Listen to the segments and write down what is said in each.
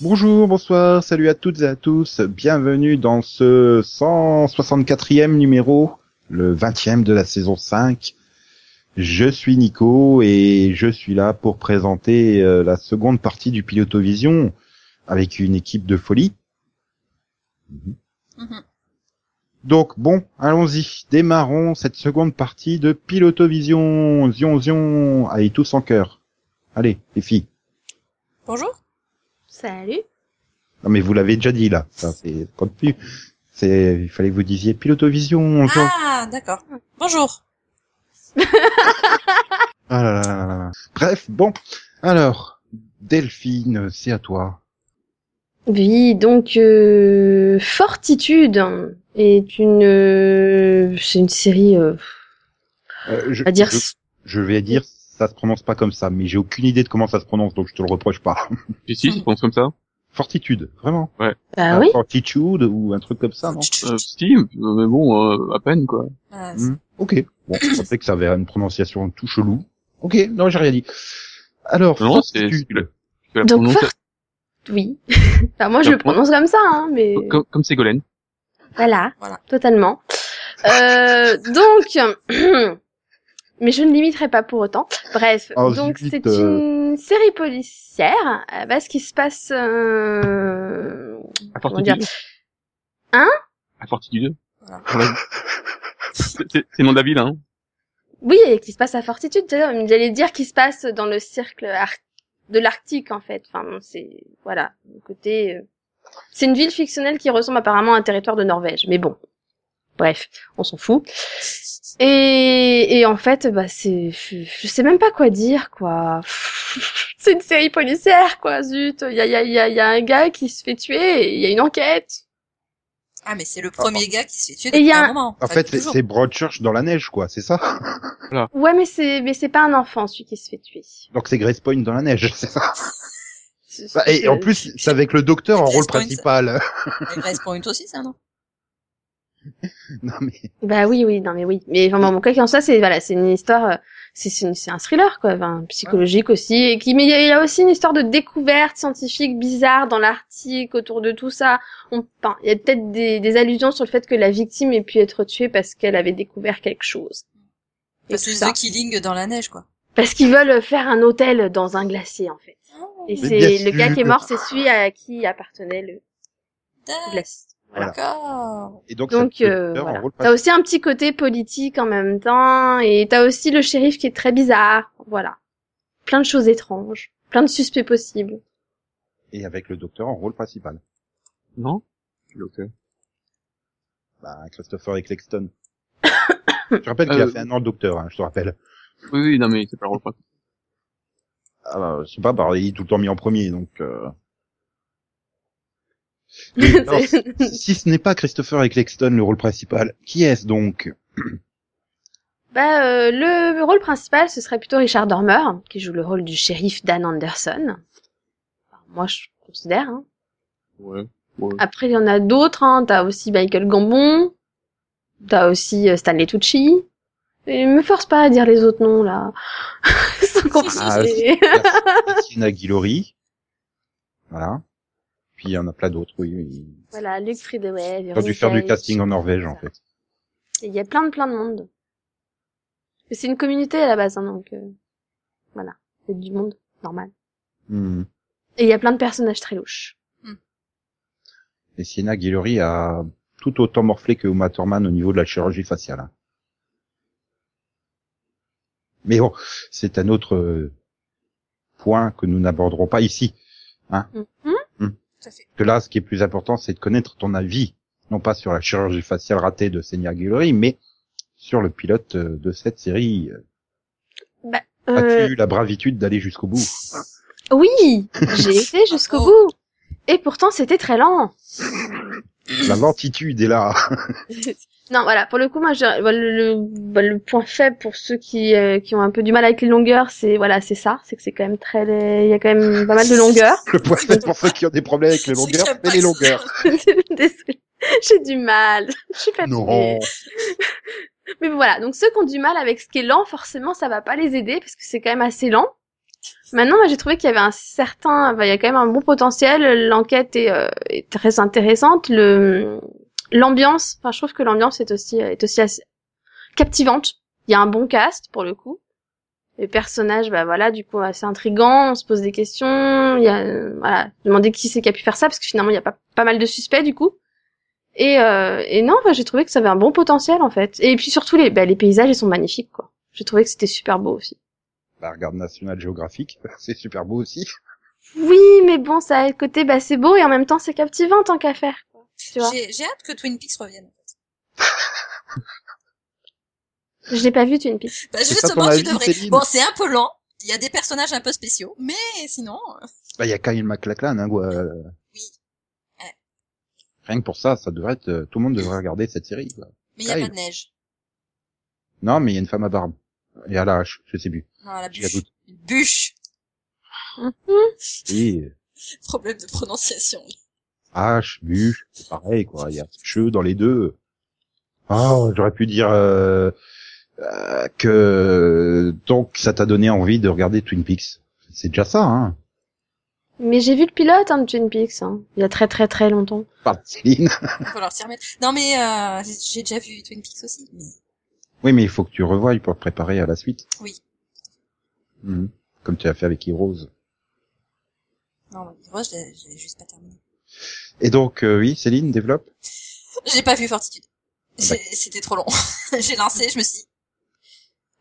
Bonjour, bonsoir, salut à toutes et à tous, bienvenue dans ce 164e numéro, le 20e de la saison 5. Je suis Nico et je suis là pour présenter euh, la seconde partie du Pilotovision avec une équipe de folie. Mhm. Donc bon, allons-y, démarrons cette seconde partie de Pilotovision. Zion, zion, allez tous en cœur. Allez, les filles. Bonjour. Salut. Non mais vous l'avez déjà dit là, ça c'est compte plus. C'est, il fallait que vous disiez Pilotovision. zion. Ah, d'accord. Bonjour. Ah là là là là. Bref, bon. Alors, Delphine, c'est à toi. Oui, donc euh, Fortitude est une euh, c'est une série euh, Euh, je, à dire je, je vais dire, ça se prononce pas comme ça, mais j'ai aucune idée de comment ça se prononce, donc je te le reproche pas. Si, si, je pense comme ça. Fortitude, vraiment. bah oui. Fortitude ou un truc comme ça, non Euh, si, mais bon, euh, à peine, quoi. Ah, Hmm, Ok. Bon, je pensais que ça avait une prononciation tout chelou. Ok, non, j'ai rien dit. Alors, Non, c'est Fortitude. c'est la, c'est la Donc prononcia- Fort- Oui. Enfin, moi je le prononce comme ça hein, mais comme, comme Ségolène. voilà, Voilà. totalement. Euh, donc mais je ne limiterai pas pour autant. Bref, Oh, donc c'est euh. Une série policière à la base qui se passe euh, À Fortitude. dire Hein À Fortitude. Voilà. c'est le nom de la ville, hein. Oui, et qui se passe à Fortitude, j'allais dire qui se passe dans le cercle ar- de l'Arctique en fait. Enfin, bon, c'est voilà, le côté. euh, C'est une ville fictionnelle qui ressemble apparemment à un territoire de Norvège, mais bon. Bref, on s'en fout. Et, et en fait, bah c'est, je, je sais même pas quoi dire quoi. c'est une série policière quoi, zut. Il y a, il y, a, il y, a, y a un gars qui se fait tuer, il y a une enquête. Ah, mais c'est le premier gars qui se fait tuer Et il depuis y a un un- moment. En Enfin, fait, c'est Broadchurch dans la neige, quoi, c'est ça? Ouais, mais c'est, mais c'est pas un enfant celui qui se fait tuer. Donc c'est Grace Point dans la neige, c'est ça? Bah, Et en plus, c'est avec le docteur en rôle Point. principal. Et Grace Point aussi, ça, non? non mais, Bah oui, oui, non mais oui. Mais enfin, bon, quoi qu'il en soit, c'est voilà, c'est une histoire, euh, c'est c'est un thriller quoi, enfin, psychologique aussi, et qui mais il y, a- il y a aussi une histoire de découverte scientifique bizarre dans l'Arctique autour de tout ça. On, enfin, il y a peut-être des, des allusions sur le fait que la victime ait pu être tuée parce qu'elle avait découvert quelque chose. Et Parce que ça. The Killing dans la neige, quoi. Parce qu'ils veulent faire un hôtel dans un glacier en fait. Et Mais c'est le gars qui est mort, c'est celui à qui appartenait le glacier. Voilà. D'accord. et donc, Donc le euh, docteur en voilà. rôle T'as aussi un petit côté politique en même temps, et t'as aussi le shérif qui est très bizarre. Voilà. Plein de choses étranges, plein de suspects possibles. et avec le docteur en rôle principal. Non? Ok. Bah, Christopher Eccleston. je te rappelle qu'il a Euh, fait un an le docteur, hein, je te rappelle. Oui, oui, non, mais c'est pas le rôle principal. Ah bah, je sais pas, bah, il est tout le temps mis en premier, donc... Euh... Si ce n'est pas Christopher Eccleston le rôle principal, qui est-ce donc? Bah, euh, le rôle principal, ce serait plutôt Richard Dormer, qui joue le rôle du shérif Dan Anderson. Enfin, moi, je considère. Hein. Ouais. ouais. Après, il y en a d'autres. Hein. T'as aussi Michael Gambon. T'as aussi euh, Stanley Tucci. Et me force pas à dire les autres noms, là. Sont compliqués. Sienna Guillory. Voilà. Puis il y en a plein d'autres, oui. oui. Voilà, Luc Friedewey. Ils ont dû faire du casting en Norvège, en fait. Il y a plein de plein de monde. Mais C'est une communauté à la base, hein, donc euh, voilà, c'est du monde normal. Hmm. Et il y a plein de personnages très louches. Et Sienna Guillory a tout autant morflé que Uma Thurman au niveau de la chirurgie faciale. hein. Mais bon, c'est un autre euh, point que nous n'aborderons pas ici. À fait. Que là, ce qui est plus important, c'est de connaître ton avis, non pas sur la chirurgie faciale ratée de Sienna Guillory, mais sur le pilote euh, de cette série. Euh, As-tu la bravitude d'aller jusqu'au bout? Oui, j'ai été jusqu'au bout. Et pourtant, c'était très lent. La lentitude est là. Non, voilà, pour le coup, moi, je, bah, le, le, bah, le point faible pour ceux qui, euh, qui ont un peu du mal avec les longueurs, c'est voilà, c'est ça, c'est que c'est quand même très, il y a quand même pas mal de longueurs. Le point faible pour ceux qui ont des problèmes avec les longueurs, c'est les longueurs. Désolée, j'ai du mal, je suis fatiguée. Non. Mais voilà, donc ceux qui ont du mal avec ce qui est lent, forcément, ça va pas les aider parce que c'est quand même assez lent. Maintenant, moi, j'ai trouvé qu'il y avait un certain, bah, il y a quand même un bon potentiel. L'enquête est, euh, est très intéressante. Le l'ambiance, enfin, je trouve que l'ambiance est aussi est aussi assez captivante. Il y a un bon cast pour le coup. Les personnages, bah voilà, du coup, assez intrigants. On se pose des questions. Il y a, voilà, demander qui c'est qui a pu faire ça parce que finalement, il y a pas pas mal de suspects du coup. Et, euh, et non, bah, j'ai trouvé que ça avait un bon potentiel en fait. Et puis surtout les, bah, les paysages, ils sont magnifiques quoi. J'ai trouvé que c'était super beau aussi. Bah, regarde National Geographic, c'est super beau aussi. Oui, mais bon, ça a le côté, bah c'est beau et en même temps c'est captivant tant qu'à faire. Quoi. Tu vois J'ai j'ai hâte que Twin Peaks revienne. Je l'ai pas vu Twin Peaks. Bah, justement, tu avis, devrais. Céline Bon, c'est un peu lent. Il y a des personnages un peu spéciaux, mais sinon, euh, Bah, il y a Kyle MacLachlan, hein, quoi. Oui. Ouais. Rien que pour ça, ça devrait être, euh, tout le monde devrait regarder cette série, quoi. mais il y a Kyle. pas de neige. Non, mais il y a une femme à barbe. Et à la hache, je sais plus. Non, la J'ai la bûche. Une bûche. Oui, Problème de prononciation. Hache, bûche, c'est pareil, quoi. Il y a che dans les deux. Oh, j'aurais pu dire euh, euh, que donc ça t'a donné envie de regarder Twin Peaks. C'est déjà ça, hein. Mais j'ai vu le pilote hein, de Twin Peaks, hein, il y a très très très longtemps. Par Céline. Il va leur s'y remettre. Non, mais euh, j'ai déjà vu Twin Peaks aussi. Mais... Oui, mais il faut que tu revoies pour te préparer à la suite. Oui. Mhm. Comme tu as fait avec Heroes. Non, moi, je l'ai juste pas terminé. Et donc, euh, oui, Céline, développe. J'ai pas vu Fortitude. J'ai- C'était trop long. j'ai lancé, je me suis dit,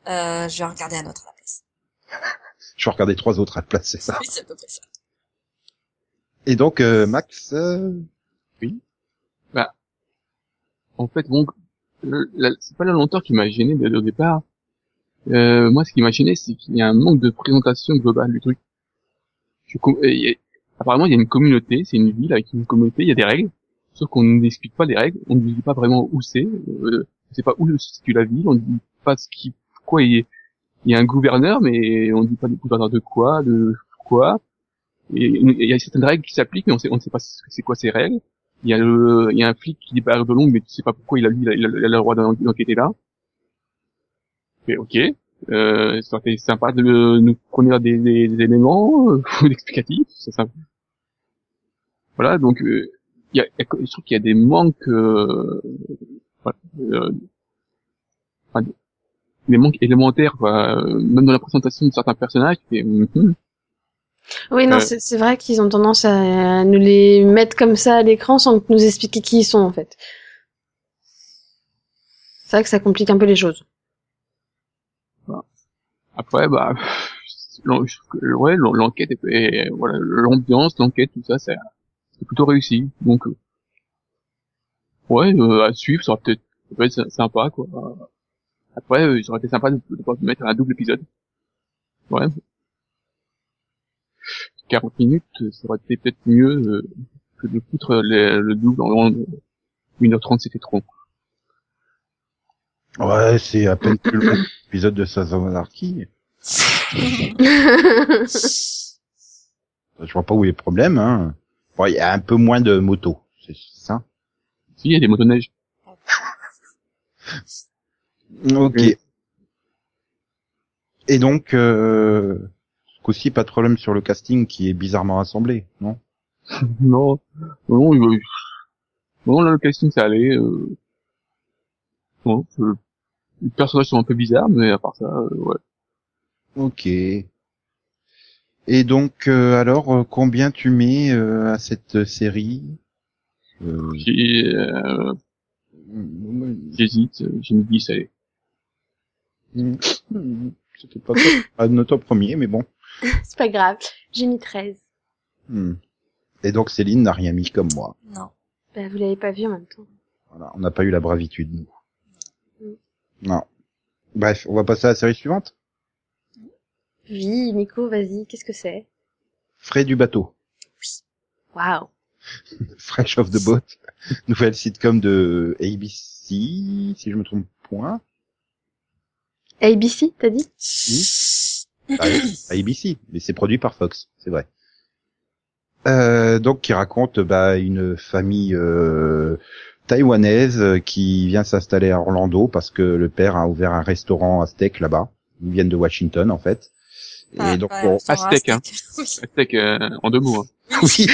euh, je vais en regarder un autre à la place. Je vais regarder trois autres à la place, c'est ça. Oui, c'est à peu près ça. Et donc, euh, Max, euh, En fait, bon, le- la- c'est pas la lenteur qui m'a gêné dès le départ. Euh, moi, ce qui m'a gêné, c'est qu'il y a un manque de présentation globale du truc. Je et apparemment, il y a une communauté, c'est une ville avec une communauté, il y a des règles, sauf qu'on ne n'explique pas les règles, on ne dit pas vraiment où c'est, euh, on sait pas où se situe la ville, on ne dit pas ce qui, pourquoi il y, a, il y a un gouverneur, mais on ne dit pas du gouverneur de quoi, de quoi. Et il y a certaines règles qui s'appliquent, mais on ne sait pas c'est quoi ces règles. Il y a le, il y a un flic qui débarque de longue, mais tu sais pas pourquoi il a lui, il a, le droit d'en- d'enquêter là. Ok, euh, ça aurait été sympa de nous fournir des, des, des éléments euh, explicatifs, c'est sympa. Voilà, donc euh, il y a, y a- je trouve qu'il y a des manques, euh, voilà, euh, enfin, des manques élémentaires, quoi. Même dans la présentation de certains personnages, tu fais, mhm. Oui, non, Euh. c'est c'est vrai qu'ils ont tendance à, à nous les mettre comme ça à l'écran sans nous expliquer qui ils sont en fait. C'est vrai que ça complique un peu les choses. Après, bah, ouais, l'en- l'enquête est- voilà, l'ambiance, l'enquête, tout ça, c'est plutôt réussi. Donc, euh, ouais, euh, à suivre, ça aurait peut-être, peut sympa, quoi. Après, euh, ça aurait été sympa de, mettre un double épisode. Ouais. 40 minutes, ça aurait été peut-être mieux euh, que de foutre le, le double en 1h30, c'était trop. Ouais, c'est à peine plus long que l'épisode de Sons of Anarchy. Je vois pas où est le problème, hein. Bon, il y a un peu moins de motos, c'est ça. Si, il y a des motoneiges. Ok. Oui. Et donc, euh, ce coup-ci, pas de problème sur le casting qui est bizarrement assemblé, non? Non, non, euh, non, là, le casting, ça allait. Euh... Les personnages sont un peu bizarres, mais à part ça, euh, ouais. Ok. Et donc, euh, alors, euh, combien tu mets euh, à cette série? Euh, J'ai, euh, j'hésite, j'ai mis 10, allez. C'était pas, pas notre premier, mais bon. c'est pas grave. J'ai mis 13. Hmm. Et donc, Céline n'a rien mis comme moi. non. Bah, vous l'avez pas vu en même temps. Voilà, on n'a pas eu la bravitude, nous. Non. Bref, on va passer à la série suivante. Oui, Nico, vas-y, qu'est-ce que c'est? Frais du bateau. Waouh. Fresh of the Boat. Nouvelle sitcom de ABC si je me trompe point. ABC, t'as dit? Ah, ABC, mais c'est produit par Fox, c'est vrai. Euh, donc qui raconte bah, une famille euh, taïwanaise euh, qui vient s'installer à Orlando parce que le père a ouvert un restaurant steak là-bas. Ils viennent de Washington en fait. Et Ah, donc ouais, on- Aztèque, hein. Oui. Aztèque, euh, en deux mots. Hein. oui,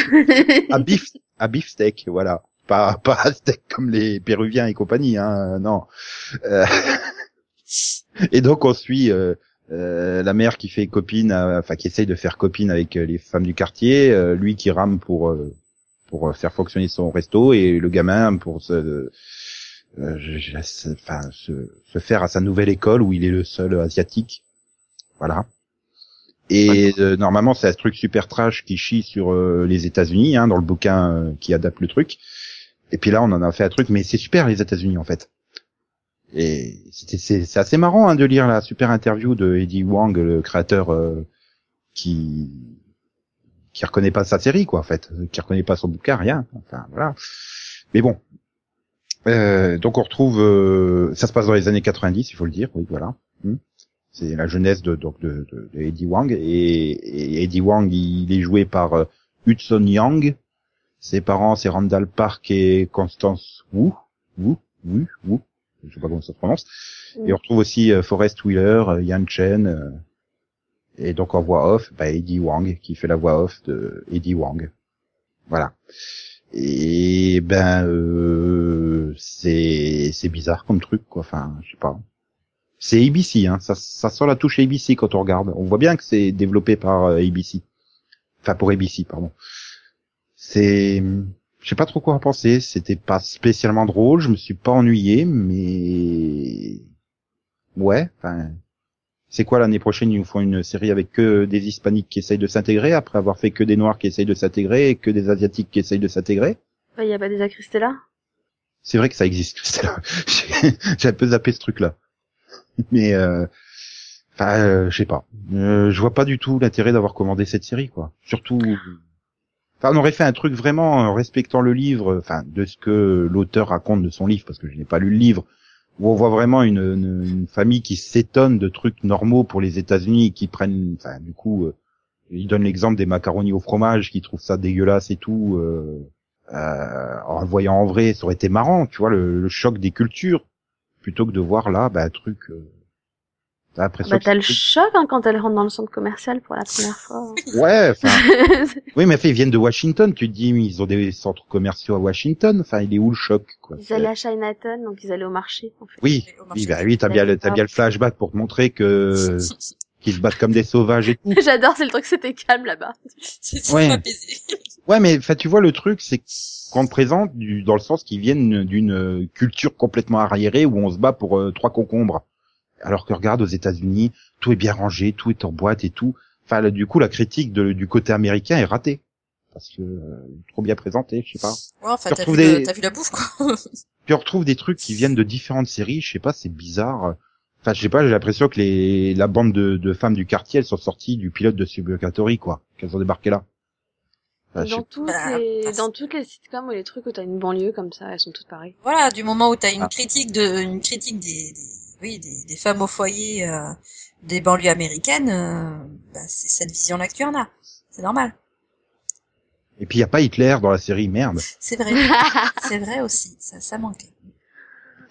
à beef, à beef steak, voilà. Pas pas steak comme les Péruviens et compagnie, hein, non. Euh, et donc on suit euh, euh, la mère qui fait copine, à- enfin qui essaye de faire copine avec euh, les femmes du quartier, euh, lui qui rame pour euh, pour euh, faire fonctionner son resto et le gamin pour se euh, je- je- enfin se, se faire à sa nouvelle école où il est le seul asiatique. Voilà. Et euh, normalement, c'est un truc super trash qui chie sur euh, les États-Unis, hein, dans le bouquin euh, qui adapte le truc. Et puis là, on en a fait un truc, mais c'est super les États-Unis en fait. Et c'est assez marrant hein, de lire la super interview de Eddie Wang, le créateur euh, qui qui reconnaît pas sa série quoi en fait, qui reconnaît pas son bouquin, rien. Enfin voilà. Mais bon. Euh, donc on retrouve, euh, ça se passe dans les années 90, il faut le dire, oui voilà. Hmm. C'est la jeunesse de donc de, de, de Eddie Wang et, Eddie Wang il est joué par euh, Hudson Yang. Ses parents c'est Randall Park et Constance Wu. Wu, Wu, Wu. Je sais pas comment ça se prononce. Et on retrouve aussi euh, Forrest Wheeler, euh, Yan Chen euh, et donc en voix off, bah, Eddie Wang qui fait la voix off de Eddie Wang. Voilà. Et ben euh, c'est c'est bizarre comme truc quoi. Enfin je sais pas. C'est ABC, hein. Ça, ça sent la touche ABC quand on regarde. On voit bien que c'est développé par euh, ABC. Enfin, pour ABC, pardon. C'est, je sais pas trop quoi en penser. C'était pas spécialement drôle. Je me suis pas ennuyé, mais ouais. Enfin, c'est quoi l'année prochaine? Ils nous font une série avec que des hispaniques qui essayent de s'intégrer après avoir fait que des noirs qui essayent de s'intégrer et que des asiatiques qui essayent de s'intégrer? Il y a pas déjà Christella C'est vrai que ça existe. là. J'ai j'ai un peu zappé ce truc-là. Mais euh, enfin, euh, je sais pas. Euh, je vois pas du tout l'intérêt d'avoir commandé cette série, quoi. Surtout, enfin, on aurait fait un truc vraiment en respectant le livre, enfin, de ce que l'auteur raconte de son livre, parce que je n'ai pas lu le livre, où on voit vraiment une, famille qui s'étonne de trucs normaux pour les États-Unis, qui prennent, enfin, du coup, euh, il donne l'exemple des macaronis au fromage, qui trouvent ça dégueulasse et tout. Euh, euh, en le voyant en vrai, ça aurait été marrant, tu vois, le, choc des cultures, plutôt que de voir là, bah, un truc. L'impression Bah t'as le choc hein, quand elle rentre dans le centre commercial pour la première fois. Ouais, enfin, oui, mais enfin, ils viennent de Washington. Tu te dis, mais ils ont des centres commerciaux à Washington. Enfin, il est où le choc, quoi? Ils allaient à Chinatown, donc ils allaient au marché. En fait. Oui, Au oui, bah oui, t'as bien, le- t'as bien le flashback pour te montrer que qu'ils se battent comme des sauvages et tout. J'adore, c'est le truc, c'était calme là-bas. C'est Ouais. ouais. mais enfin, tu vois, le truc, c'est qu'on te présente du, dans le sens qu'ils viennent d'une culture complètement arriérée où on se bat pour euh, trois concombres. Alors que regarde aux États-Unis, tout est bien rangé, tout est en boîte et tout. Enfin, là, du coup, la critique de- du côté américain est ratée parce que euh, trop bien présenté, je sais pas. Ouais, enfin, Tu t'as vu, des- t'as vu la bouffe, quoi. Puis on retrouve des trucs qui viennent de différentes séries, je sais pas, c'est bizarre. Enfin, je sais pas, j'ai l'impression que les la bande de, de femmes du quartier, elles sont sorties du pilote de Suburgatory, quoi. Qu'elles ont débarqué là. Enfin, Dans toutes, Bah, les, parce- dans toutes les sitcoms ou les trucs où t'as une banlieue comme ça, elles sont toutes pareilles. Voilà, du moment où t'as une Ah. critique de, une critique des, des- oui, des, des femmes au foyer, euh, des banlieues américaines, euh, bah, c'est cette vision-là que tu en as. C'est normal. Et puis il y a pas Hitler dans la série, merde. C'est vrai. c'est vrai aussi. Ça, ça manquait.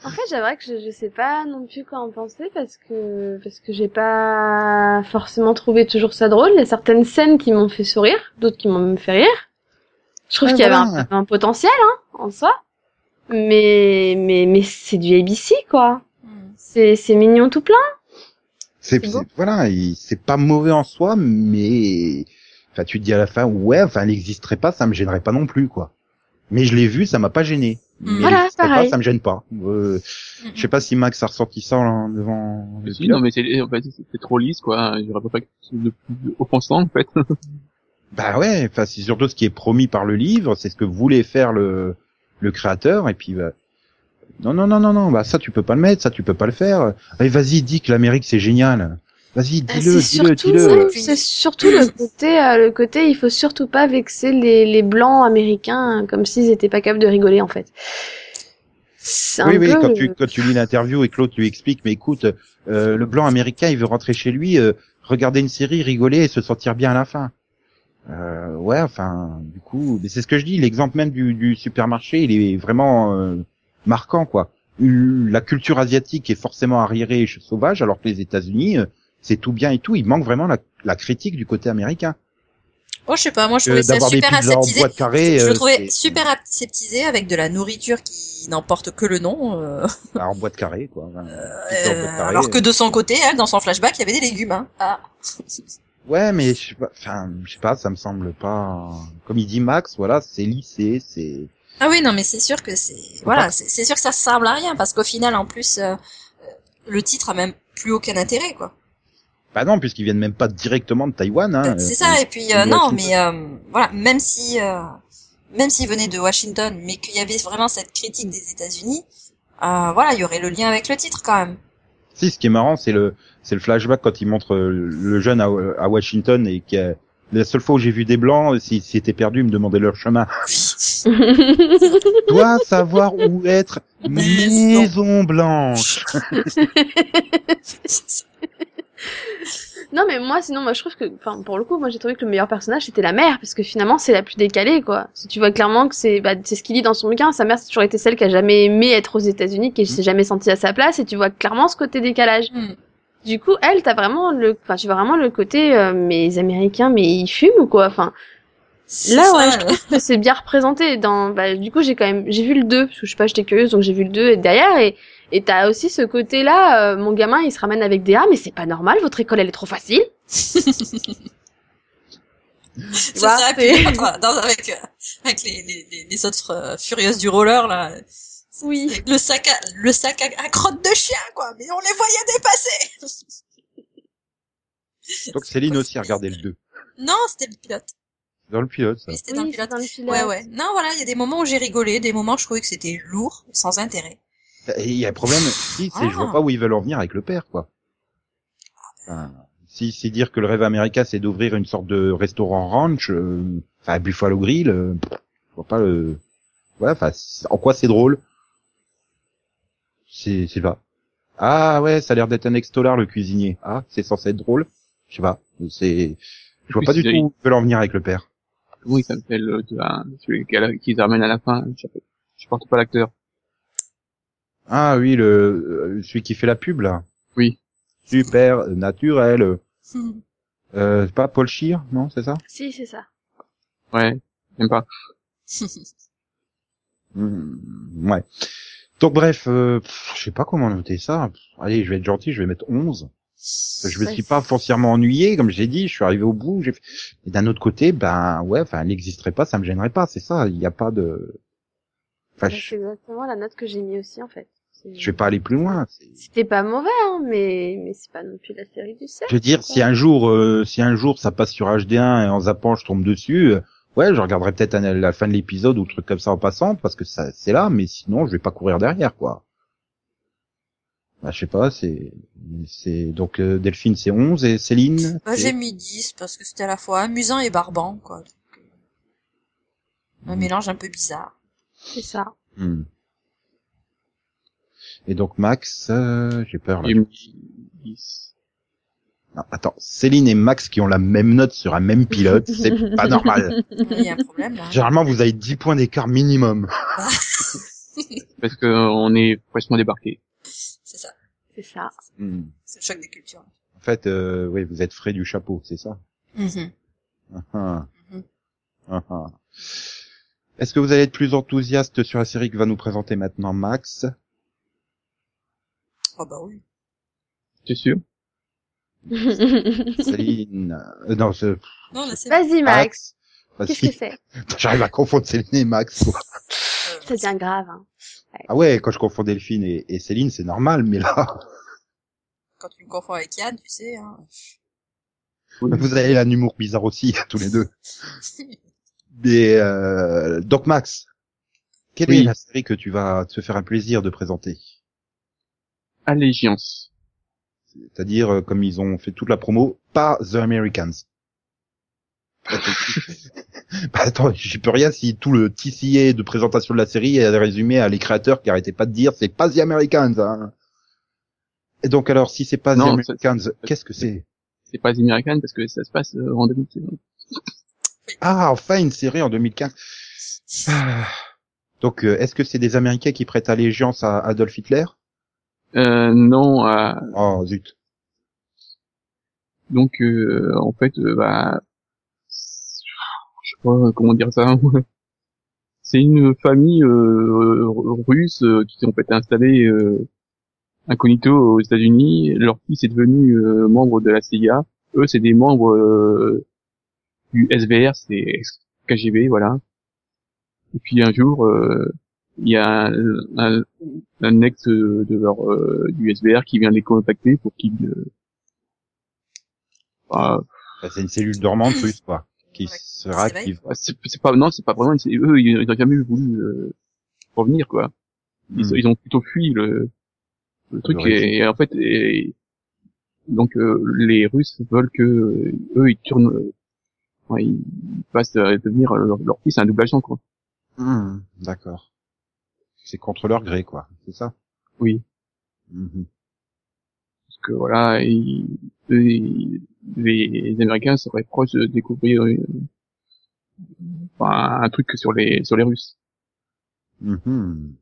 En fait, j'avoue que je, je sais pas non plus quoi en penser parce que parce que j'ai pas forcément trouvé toujours ça drôle. Il y a certaines scènes qui m'ont fait sourire, d'autres qui m'ont même fait rire. Je trouve Ouais, qu'il y voilà. avait un, un potentiel hein, en soi, mais mais mais c'est du ABC quoi. C'est c'est mignon tout plein. C'est voilà, il- c'est pas mauvais en soi, mais enfin tu te dis à la fin, ouais, enfin elle n'existerait pas, ça me gênerait pas non plus, quoi. Mais je l'ai vu, ça m'a pas gêné. Mais elle Voilà, pareil. pas, ça me gêne pas. Euh, je sais pas si Max a ressenti ça en- devant. le Mais si, pilote. non, mais c'est, en fait, c'est trop lisse, quoi. J'aurais pas quelque chose de plus offensant, en fait. Bah ouais, enfin c'est surtout ce qui est promis par le livre, c'est ce que voulait faire le le créateur et puis bah, non non non non non, bah ça tu peux pas le mettre, ça tu peux pas le faire. Allez vas-y dis que l'Amérique c'est génial. Vas-y Ah, dis-le, dis-le, surtout, dis-le. c'est surtout le côté, euh, le côté, il faut surtout pas vexer les, les blancs américains euh, comme s'ils étaient pas capables de rigoler en fait. Oui, oui, quand le- tu, quand tu lis l'interview et Claude lui explique, mais écoute, euh, le blanc américain, il veut rentrer chez lui, euh, regarder une série, rigoler et se sentir bien à la fin. Euh, ouais, enfin, du coup, mais c'est ce que je dis, l'exemple même du, du supermarché, il est vraiment euh, marquant, quoi. Une- La culture asiatique est forcément arriérée et sauvage, alors que les États-Unis, euh, c'est tout bien et tout. Il manque vraiment la, la critique du côté américain. Oh, je sais pas, moi je Que trouvais ça super aseptisé. carrée. Je euh, le trouvais super aseptisé avec de la nourriture qui n'emporte que le nom. euh, en boîte carrée, quoi. Enfin, pizza en euh, boîte carrée. alors que de son côté, elle, dans son flashback, il y avait des légumes. Hein. Ah. Ouais, mais je sais pas, enfin, je sais pas, ça me semble pas. Comme il dit Max, voilà, c'est lycée, c'est. Ah oui, non, mais c'est sûr que c'est voilà, c'est sûr que ça serve à rien parce qu'au final, en plus, euh, euh, le titre a même plus aucun intérêt, quoi. Bah non, puisqu'ils viennent même pas directement de Taïwan. Hein, c'est euh, ça. Et puis euh, non, mais euh, voilà, même si euh, même s'il venait de Washington, mais qu'il y avait vraiment cette critique des États-Unis, euh, voilà, il y aurait le lien avec le titre quand même. Si, ce qui est marrant, c'est le, c'est le flashback quand il montre le jeune à, à Washington et qui a- la seule fois où j'ai vu des blancs, s'ils étaient perdus, ils me demandaient leur chemin. Dois savoir où être Maison Blanche. non mais moi sinon moi je trouve que enfin pour le coup moi j'ai trouvé que le meilleur personnage c'était la mère parce que finalement c'est la plus décalée quoi. Si tu vois clairement que c'est bah, c'est ce qu'il dit dans son bouquin, sa mère c'est toujours été celle qui a jamais aimé être aux États-Unis, qui s'est jamais sentie à sa place et tu vois clairement ce côté décalage. Hmm. Du coup, elle, t'as vraiment le, enfin, tu vois vraiment le côté, euh, mais les Américains, mais ils fument ou quoi? Enfin, Là, ça, ouais, que c'est bien représenté dans, bah, du coup, j'ai quand même, j'ai vu le 2, parce que je sais pas, j'étais curieuse, donc j'ai vu le 2 derrière, et, et t'as aussi ce côté-là, euh, mon gamin, il se ramène avec des A, mais c'est pas normal, votre école, elle est trop facile. Tu vois, ça, puis dans, avec, avec les, les, les, les autres euh, furieuses du roller, là. Oui. Le sac à, le sac à, à crotte de chien, quoi. Mais on les voyait dépasser. Donc Céline aussi a regardé le 2. Non, c'était le pilote. Dans le pilote, ça. Oui, c'était dans le pilote. dans le pilote. Ouais, ouais. Non, voilà, il y a des moments où j'ai rigolé, des moments où je trouvais que c'était lourd, sans intérêt. Et il y a un problème, si, c'est, je vois Ah. pas où ils veulent en venir avec le père, quoi. Enfin, si c'est dire que le rêve américain, c'est d'ouvrir une sorte de restaurant ranch, euh, enfin, Buffalo Grill, euh, je vois pas le, ouais, enfin, en quoi c'est drôle? C'est, c'est pas. Ah ouais, ça a l'air d'être un ex-dollar, le cuisinier. Ah, c'est censé être drôle? Je sais pas. C'est, je vois pas du tout où ils veulent en venir avec le père. Oui, ça s'appelle euh, de la- celui qu'ils ramènent à la fin. Je porte pas l'acteur. Ah oui, le, euh, celui qui fait la pub, là. Oui. Super, naturel. Euh, c'est pas Paul Scheer, non, c'est ça? Si, c'est ça. Ouais, même pas. Hmm, ouais. Donc bref, euh, je sais pas comment noter ça. Allez, je vais être gentil, je vais mettre 11. Je me suis pas foncièrement ennuyé, comme j'ai dit, je suis arrivé au bout. j'ai fait- Et d'un autre côté, ben ouais, enfin, elle n'existerait pas, ça me gênerait pas, c'est ça. Il n'y a pas de. Enfin, je, C'est exactement la note que j'ai mis aussi, en fait. C'est- je vais pas aller plus loin. c'est- C'était pas mauvais, hein, mais, mais c'est pas non plus la série du siècle. Je veux dire, si un jour, euh, si un jour ça passe sur HD1 et en zappant je tombe dessus, euh, ouais, je regarderai peut-être à la fin de l'épisode ou truc comme ça en passant parce que ça, c'est là, mais sinon je vais pas courir derrière, quoi. Bah, je sais pas, c'est, c'est donc euh, Delphine c'est 11 et Céline. J'ai mis 10 parce que c'était à la fois amusant et barbant, quoi. Donc, euh, un Hmm. mélange un peu bizarre. C'est ça. Hmm. Et donc Max, euh, j'ai peur là. J'ai mis 10. Non, attends, Céline et Max qui ont la même note sur un même pilote, c'est pas normal. Il y a un problème, là. Généralement vous avez 10 points d'écart minimum. Parce que euh, on est fraîchement débarqué. C'est ça. C'est ça. Hmm. C'est le choc des cultures. En fait, euh, oui, vous êtes frais du chapeau, c'est ça Mhm. Ah, ah. Mhm. Ah, ah. Est-ce que vous allez être plus enthousiaste sur la série que va nous présenter maintenant Max? Oh bah oui. T'es sûr? Céline euh, Non, je... Non, Vas-y, Max. Qu'est-ce que c'est? J'arrive à confondre Céline et Max. euh, Ça devient grave, hein. Ah ouais, quand je confonds Delphine et, et Céline, c'est normal, mais là, Quand tu me confonds avec Yann, tu sais, hein. vous avez un humour bizarre aussi, tous les deux. Mais euh, donc Max, quelle Oui. est la série que tu vas te faire un plaisir de présenter? Allégeance. C'est-à-dire, euh, comme ils ont fait toute la promo, pas The Americans. Bah attends, j'y peux rien si tout le TCA de présentation de la série est résumé à les créateurs qui arrêtaient pas de dire c'est pas The Americans. Hein. Et donc alors si c'est pas The Americans, qu'est-ce que c'est? C'est pas américain parce que ça se passe euh, en 2015. Ah enfin une série en 2015. Ah. Donc euh, est-ce que c'est des Américains qui prêtent allégeance à Adolf Hitler? Euh, non, euh, Oh zut. donc euh, en fait, euh, bah, je sais pas comment dire ça. C'est une famille euh, russe euh, qui ont fait installée euh, incognito aux États-Unis. Leur fils est devenu euh, membre de la CIA. Eux, c'est des membres euh, du SVR, c'est KGB, voilà. Et puis un jour, euh, il y a un, un, un ex de leur euh, du SVR qui vient les contacter pour qu'ils euh, bah, Bah, c'est une cellule dormante russe quoi, qui Ouais. se réactive. Ah, c'est pas non c'est pas vraiment c'est eux ils n'ont jamais voulu euh, revenir quoi ils, Hmm. ils ont plutôt fui le, le truc Le et, et en fait et, donc euh, les Russes veulent que euh, eux ils tournent euh, ouais, ils passent à devenir euh, leur, leur fils un double agent quoi Hmm, D'accord. C'est contre leur gré quoi, c'est ça? Oui Mhm. parce que voilà ils- eux, ils- les, les Américains seraient proches de découvrir euh, enfin, un truc sur les sur les Russes Mhm.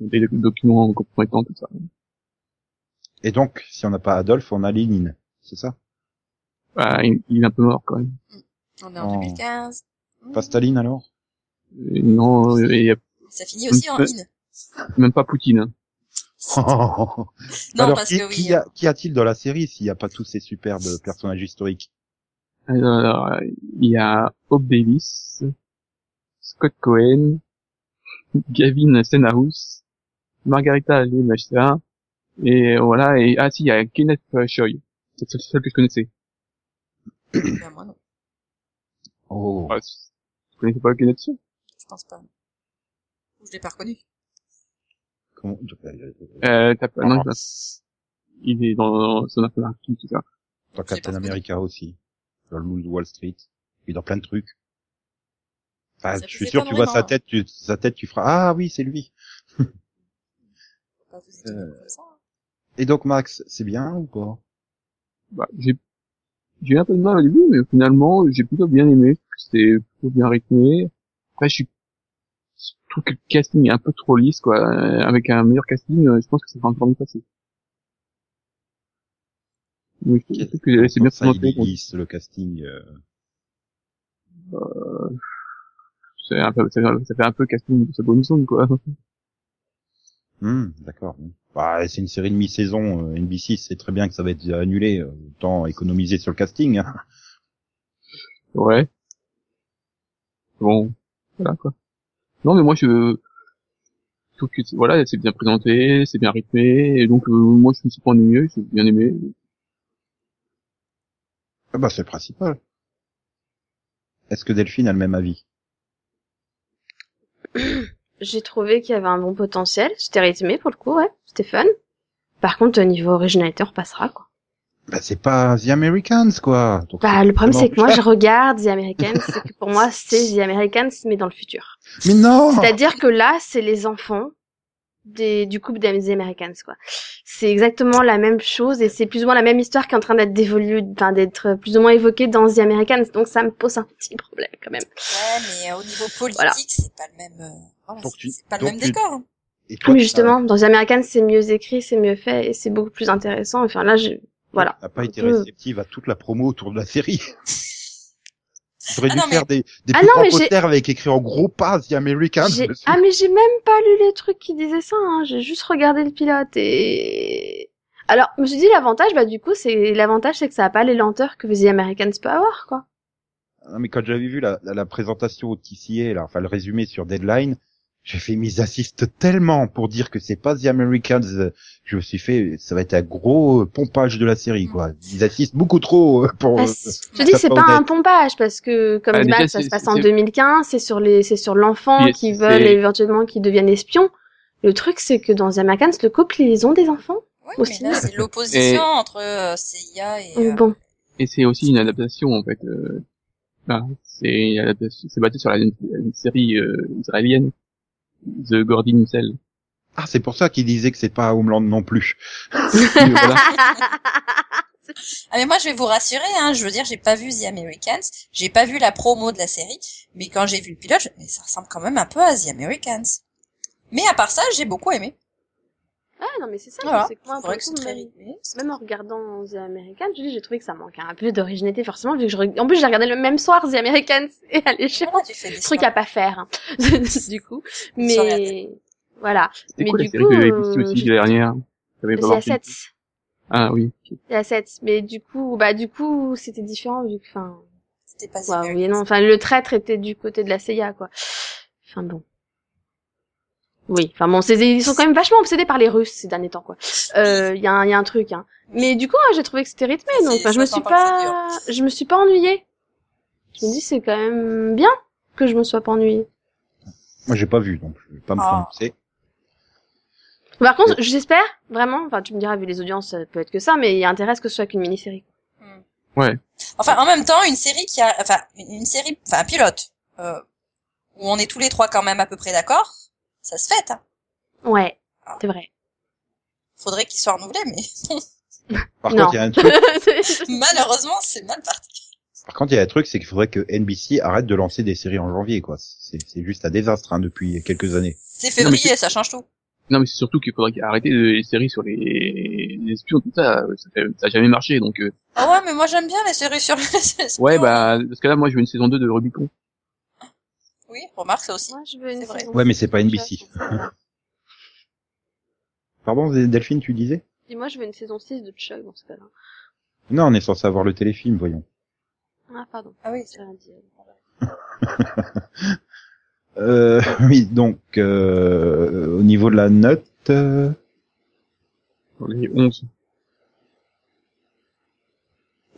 des documents compromettants tout ça Et donc, si on n'a pas Adolphe, on a Lénine, c'est ça? Bah, il, il est un peu mort quand même On est en Oh. 2015. Pas Staline alors? Et non, il y a Ça finit aussi en Euh, in. même pas Poutine. hein. Non, Alors, parce qui, que oui. qui, a, qui a-t-il dans la série s'il n'y a pas tous ces superbes personnages historiques? Alors, il y a Hope Davis, Scott Cohen, Gavin Senahus, Margarita Lemachta, et voilà, et ah si, il y a Kenneth Choi. C'est le seul que je connaissais. Ben, moi non, Oh. Ah, je connaissais pas Kenneth Choi. je pense pas. Ou je l'ai pas reconnu. Comment... Euh, t'as pas, non, il est dans son affaire tout ça. Dans Captain America aussi. Dans le Loup de Wall Street. Et dans plein de trucs. Enfin, Ça je suis sûr, étonne tu vois sa vraiment. tête, tu, sa tête, tu feras, ah oui, c'est lui. Étonner Euh. hein. Et donc, Max, c'est bien ou pas? Bah, j'ai, j'ai eu un peu de mal au début, mais finalement, j'ai plutôt bien aimé. C'était plutôt bien rythmé. Après, je suis, trouve que le casting est un peu trop lisse, quoi. Euh, Avec un meilleur casting, euh, je pense que ça va encore mieux passer. Mais je trouve que c'est bien présenté. lisse, le casting. euh. C'est un peu, ça fait- ça fait un peu casting de sa bonne zone, quoi. Hmm, d'accord. Bah, c'est une série de mi-saison. euh, NBC sait très bien que ça va être annulé. euh, Autant économiser sur le casting. hein. Ouais. Bon, voilà, quoi. Non, mais moi, je, trouve que, voilà, c'est bien présenté, c'est bien rythmé, et donc, euh, moi, je me suis pas ennuyé, j'ai bien aimé. Ah bah, c'est le principal. Est-ce que Delphine a le même avis? J'ai trouvé qu'il y avait un bon potentiel. C'était rythmé pour le coup, ouais. C'était fun. Par contre, au niveau originalité, on repassera, quoi. Bah, c'est pas The Americans, quoi. Donc, Bah, le problème, c'est que moi, je regarde The Americans, c'est que pour moi, c'est The Americans, mais dans le futur. Mais non C'est-à-dire que là, c'est les enfants des, du couple des Americans, quoi. C'est exactement la même chose et c'est plus ou moins la même histoire qui est en train d'être dévolue, enfin, d'être plus ou moins évoquée dans The Americans. Donc, ça me pose un petit problème, quand même. Ouais, mais euh, au niveau politique, Voilà. c'est pas le même. euh, voilà, c'est- pas le même tu- décor. hein. Et toi, Mais justement, dans The Americans, c'est mieux écrit, c'est mieux fait et c'est beaucoup plus intéressant. Enfin, là, je, voilà. t'as pas été réceptive à toute la promo autour de la série. J'aurais Ah dû non, mais- faire des, des Ah non, posters avec écrit en gros pas The dessus. Ah mais j'ai même pas lu les trucs qui disaient ça, hein. j'ai juste regardé le pilote et... Alors, je me suis dit l'avantage, bah du coup, c'est l'avantage c'est que ça a pas les lenteurs que The Americans peut avoir, quoi. Non, mais quand j'avais vu la, la, la présentation au TCA, là, enfin le résumé sur Deadline, j'ai fait mes assistes tellement pour dire que c'est pas The Americans. Je me suis fait, ça va être un gros pompage de la série, quoi. Ils assistent beaucoup trop euh, pour. Ah, euh, c'est- je dis c'est pas un pompage parce que comme Ah, dit déjà, Max, ça se passe en c'est- 2015, c'est sur les c'est sur l'enfant qui veulent éventuellement qu'ils deviennent espions. Le truc c'est que dans The Americans, le couple ils ont des enfants. Oui, Aussi. mais là, c'est l'opposition Et- entre euh, CIA et. Euh, bon, Et c'est aussi une adaptation, en fait. euh, Ah, c'est c'est basé sur la, une série euh, israélienne, The Gordon Cell. Ah, c'est pour ça qu'il disait que c'est pas Homeland non plus. voilà. Ah mais moi je vais vous rassurer, hein, je veux dire j'ai pas vu The Americans, j'ai pas vu la promo de la série, mais quand j'ai vu le pilote, je... mais ça ressemble quand même un peu à The Americans. Mais à part ça, j'ai beaucoup aimé. Ah non mais c'est ça, Voilà. c'est moi, vrai le que coup, même, rythmé. même en regardant The Americans, je dis, j'ai trouvé que ça manquait un peu d'originalité forcément vu que je en plus j'ai regardé le même soir The Americans et à l'échelle Voilà, tu fais des truc à pas faire hein, du coup. Mais voilà. C'était Mais du coup, euh, aussi je- la dernière J'avais pas c'est voir à 7 Ah oui. c'est à 7 mais du coup bah du coup c'était différent vu que enfin C'était pas The ouais, oui non enfin le traître était du côté de la CIA quoi. Enfin bon oui enfin bon c'est ils sont quand même vachement obsédés par les Russes ces derniers temps quoi euh il y a un y a un truc hein mais du coup j'ai trouvé que c'était rythmé donc enfin, je me suis 60 ans que ça pas je me suis pas ennuyée je me dis c'est quand même bien que je me sois pas ennuyée Moi, j'ai pas vu, donc je vais pas me Ah. prononcer. Par contre, j'espère vraiment, enfin tu me diras vu les audiences, ça peut être que ça, mais il y a intérêt à ce que ce soit qu'une mini-série. Hmm. Ouais. Enfin, en même temps, une série qui a, enfin, une une série, enfin, un pilote, euh, où on est tous les trois quand même à peu près d'accord, ça se fait, hein. Ouais, Ah. c'est vrai. Faudrait qu'il soit renouvelé, mais Par Non. contre, il y a un truc. malheureusement, c'est mal parti. Par contre, il y a un truc, c'est qu'il faudrait que NBC arrête de lancer des séries en janvier, quoi. C'est c'est juste un désastre hein, depuis quelques années. C'est Non, février, ça change tout. Non mais c'est surtout qu'il faudrait arrêter les séries sur les, les espions tout ça, ça, fait, ça a jamais marché donc euh, Ah ouais, mais moi j'aime bien les séries sur les espions. ouais bah parce que là moi je veux une saison 2 de Rubicon. Oui, remarque ça aussi. Moi, je veux une C'est vrai. Ouais, mais c'est pas NBC. Pardon, Delphine, tu disais? Et moi, je veux une saison 6 de Chuck dans ce cas-là. Non, on est censé avoir le téléfilm, voyons. Ah, pardon. Ah oui, J'ai rien dit. Euh, oui, donc euh, au niveau de la note, euh, Sur les 11.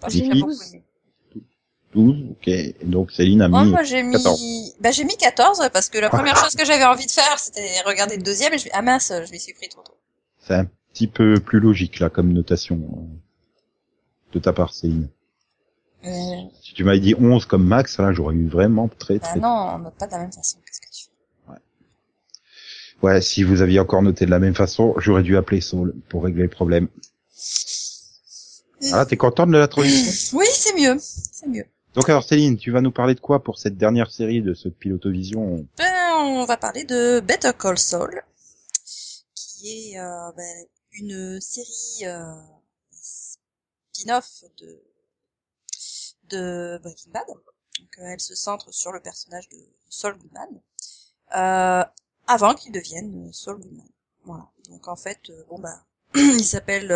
Moi, j'ai Vicky. beaucoup aimé. 12, ok. Et donc Céline a mis moi, j'ai mis, 14. bah, j'ai mis 14 parce que la première chose que j'avais envie de faire, c'était regarder le deuxième et je ah mince, je m'y suis pris trop tôt. C'est un petit peu plus logique là comme notation euh, de ta part, Céline. Euh, Si tu m'avais dit 11 comme max, là j'aurais eu vraiment très bah très. non, on note pas de la même façon. Qu'est-ce que tu fais? Ouais, si vous aviez encore noté de la même façon, j'aurais dû appeler Saul pour régler le problème. Ah, t'es contente de la transition Oui, c'est mieux. C'est mieux. Donc alors Céline, tu vas nous parler de quoi pour cette dernière série de ce Pilotovision? Ben, on va parler de Better Call Saul, qui est euh, ben, une série euh, spin-off de Breaking Bad. Donc, euh, elle se centre sur le personnage de Saul Goodman avant qu'il devienne Saul Goodman. Voilà. Donc en fait, bon bah, il s'appelle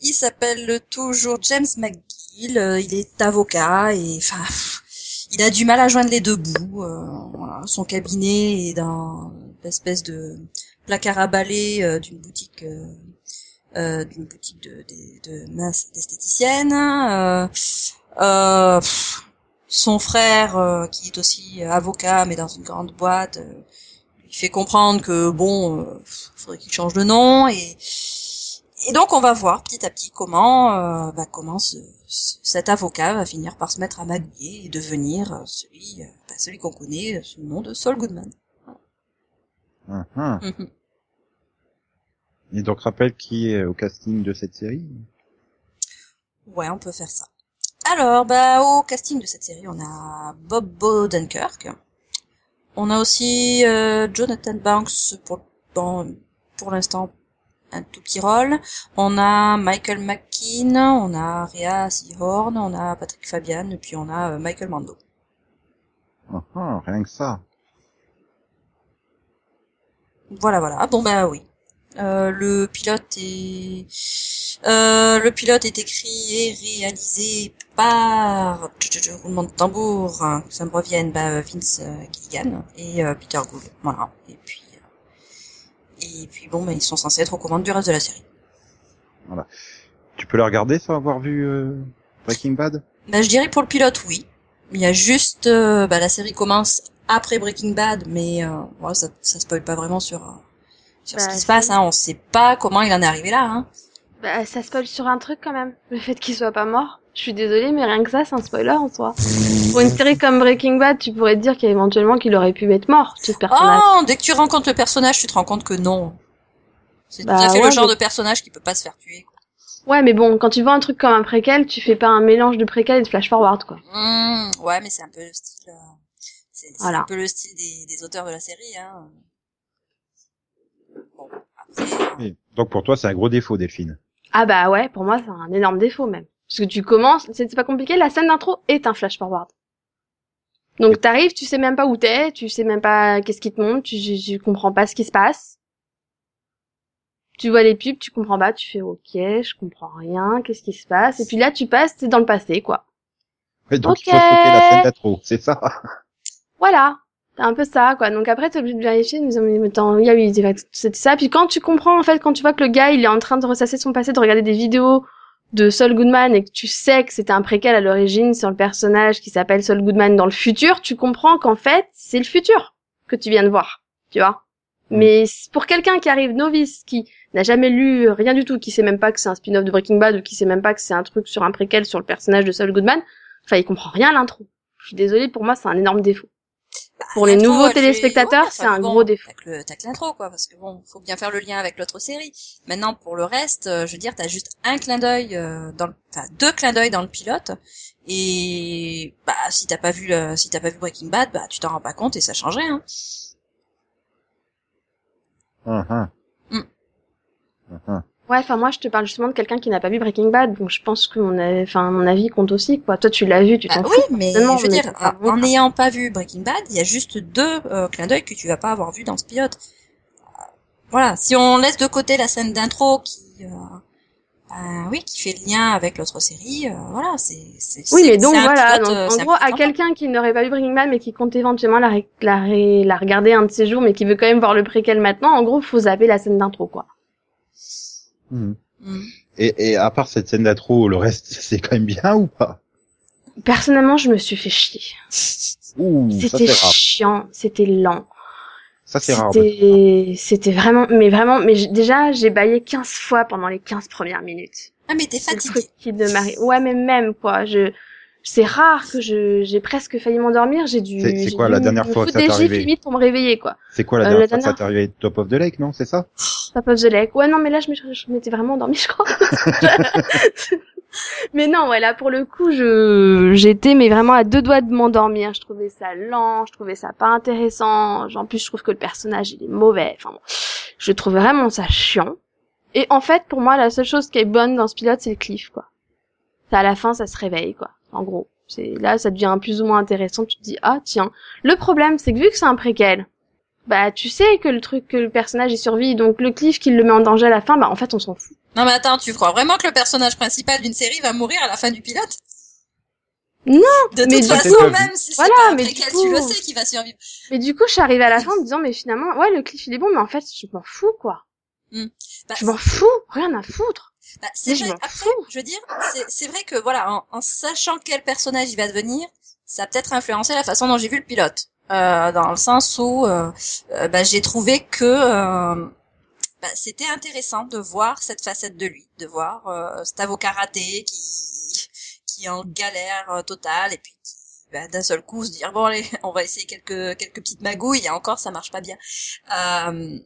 il s'appelle toujours James McGill. euh, il est avocat et enfin il a du mal à joindre les deux bouts. euh. Son cabinet est dans une espèce de placard à balai euh, d'une boutique d'une boutique de, masse d'esthéticienne. Son frère, qui est aussi avocat, mais dans une grande boîte, lui fait comprendre que bon, euh, faudrait qu'il change de nom et et donc on va voir petit à petit comment euh, bah, comment ce, ce- cet avocat va finir par se mettre à magouiller et devenir euh, celui euh, bah, celui qu'on connaît sous le nom de Saul Goodman. Hum. Mhm. Et donc rappelle qui est au casting de cette série Ouais, on peut faire ça. Alors, bah, au casting de cette série, on a Bob Bodenkirk. On a aussi euh, Jonathan Banks pour, dans, pour l'instant un tout petit rôle. On a Michael McKean, on a Rhea Seahorn, on a Patrick Fabian, et puis on a euh, Michael Mando. Hum, Rien que ça. Voilà, voilà. Bon, bah oui. Euh, le pilote est euh, le pilote est écrit et réalisé par roulement de tambour hein, que ça me revienne bah, Vince Gilligan et euh, Peter Gould voilà et puis et puis bon bah, ils sont censés être aux commandes du reste de la série. Tu peux la regarder sans avoir vu euh, Breaking Bad? Bah, je dirais pour le pilote oui. Il y a juste euh, bah, la série commence après Breaking Bad mais euh, voilà, ça ça spoil pas vraiment sur euh, sur ce Bah, qui se passe hein. On sait pas comment il en est arrivé là hein. Bah, ça spoil sur un truc quand même. Le fait qu'il soit pas mort. Je suis désolée, mais rien que ça, c'est un spoiler en soi. Pour une série comme Breaking Bad, tu pourrais te dire qu'éventuellement qu'il aurait pu être mort, ce personnage. Oh, dès que tu rencontres le personnage, tu te rends compte que non. C'est tout Bah à fait ouais, le genre mais- de personnage qui peut pas se faire tuer. Quoi. Ouais, mais bon, quand tu vois un truc comme un préquel, tu fais pas un mélange de préquel et de flash forward, quoi. Mmh, ouais, mais c'est un peu le style. euh, c'est Voilà. un peu le style des, des auteurs de la série. Hein. Bon, après, Donc pour toi, c'est un gros défaut, Delphine. Ah bah ouais, pour moi, c'est un énorme défaut même. Parce que tu commences, c'est pas compliqué, la scène d'intro est un flash forward. Donc t'arrives, tu sais même pas où t'es, tu sais même pas qu'est-ce qui te montre, tu, tu, tu comprends pas ce qui se passe. Tu vois les pubs, tu comprends pas, tu fais ok, je comprends rien, qu'est-ce qui se passe, et puis là tu passes, t'es dans le passé, quoi. Et donc il Ok. faut sauter la scène d'intro, c'est ça Voilà. C'est un peu ça, quoi. Donc après, t'es obligé de vérifier, dire, mais attends, il y a eu, c'était ça. Puis quand tu comprends, en fait, quand tu vois que le gars, il est en train de ressasser son passé, de regarder des vidéos de Saul Goodman et que tu sais que c'était un préquel à l'origine sur le personnage qui s'appelle Saul Goodman dans le futur, tu comprends qu'en fait, c'est le futur que tu viens de voir. Tu vois? Mm. Mais pour quelqu'un qui arrive novice, qui n'a jamais lu rien du tout, qui sait même pas que c'est un spin-off de Breaking Bad ou qui sait même pas que c'est un truc sur un préquel sur le personnage de Saul Goodman, enfin, il comprend rien à l'intro. Je suis désolée, pour moi, c'est un énorme défaut. Pour les nouveaux téléspectateurs, c'est un bon, gros défaut. T'as que le- t'as que l'intro, quoi, parce que bon, faut bien faire le lien avec l'autre série. Maintenant, pour le reste, euh, je veux dire, t'as juste un clin d'œil euh, dans, le, enfin deux clins d'œil dans le pilote, et bah si t'as pas vu si t'as pas vu Breaking Bad, bah tu t'en rends pas compte et ça change rien. Uhum. Ouais, enfin moi je te parle justement de quelqu'un qui n'a pas vu Breaking Bad, donc je pense que mon, a- enfin mon avis compte aussi quoi. Toi tu l'as vu, tu Bah t'en oui, fous. mais certainement, je veux mais dire, ça en n'ayant pas vu Breaking Bad, il y a juste deux euh, clins d'œil que tu vas pas avoir vu dans ce pilote. Euh, Voilà, si on laisse de côté la scène d'intro qui, euh, bah oui, qui fait le lien avec l'autre série, euh, voilà, c'est. Oui, mais donc voilà, pilote, donc, euh, en gros à quelqu'un qui n'aurait pas vu Breaking Bad mais qui compte éventuellement la, ré- la, ré- la regarder un de ces jours mais qui veut quand même voir le préquel maintenant, en gros faut zapper la scène d'intro quoi. Mhm. Mm. Et, et à part cette scène d'intro, le reste, c'est quand même bien ou pas? Personnellement je me suis fait chier. C'était chiant, c'était lent. Ça c'est rare. C'était c'était vraiment, mais vraiment, mais déjà j'ai baillé 15 fois pendant les 15 premières minutes. Ah, mais t'es le fatigué. truc qui ne m'arrive. Ouais, mais même quoi, je c'est rare que je j'ai presque failli m'endormir. J'ai dû. C'est- quoi dû la dernière fois que ça t'est des gifles arrivé limite pour me réveiller quoi. C'est quoi la Euh, dernière la fois que ça dernière- t'est arrivé Top of the Lake, non C'est ça Top of the Lake. Ouais, non, mais là je m'étais vraiment endormie, je crois. mais non, ouais, là pour le coup, je j'étais mais vraiment à deux doigts de m'endormir. Je trouvais ça lent, je trouvais ça pas intéressant. En plus, je trouve que le personnage il est mauvais. Enfin bon, je trouvais vraiment ça chiant. Et en fait, pour moi, la seule chose qui est bonne dans ce pilote, c'est le cliff, quoi. À la fin, ça se réveille, quoi. En gros, c'est là, ça devient plus ou moins intéressant. Tu te dis ah tiens. Le problème, c'est que vu que c'est un préquel, bah tu sais que le truc que le personnage il survit, donc le cliff qui le met en danger à la fin, bah en fait on s'en fout. Non, mais attends, tu crois vraiment que le personnage principal d'une série va mourir à la fin du pilote? Non, De mais toute du façon, coup- même si c'est Voilà, pas un mais préquel, coup- tu le sais qu'il va survivre. Mais du coup, je suis arrivée à la fin en me disant mais finalement, ouais, le cliff il est bon, mais en fait je m'en fous quoi. Bah, Je m'en fous, rien à foutre. Bah, c'est je vrai. m'en Après, je veux dire, c'est, c'est vrai que voilà, en, en sachant quel personnage il va devenir, ça a peut-être influencé la façon dont j'ai vu le pilote, euh, dans le sens où euh, euh, bah, j'ai trouvé que euh, bah, c'était intéressant de voir cette facette de lui, de voir euh, cet avocat raté qui qui est en galère euh, totale et puis qui bah, d'un seul coup se dire bon allez, on va essayer quelques quelques petites magouilles et encore ça marche pas bien. Euh,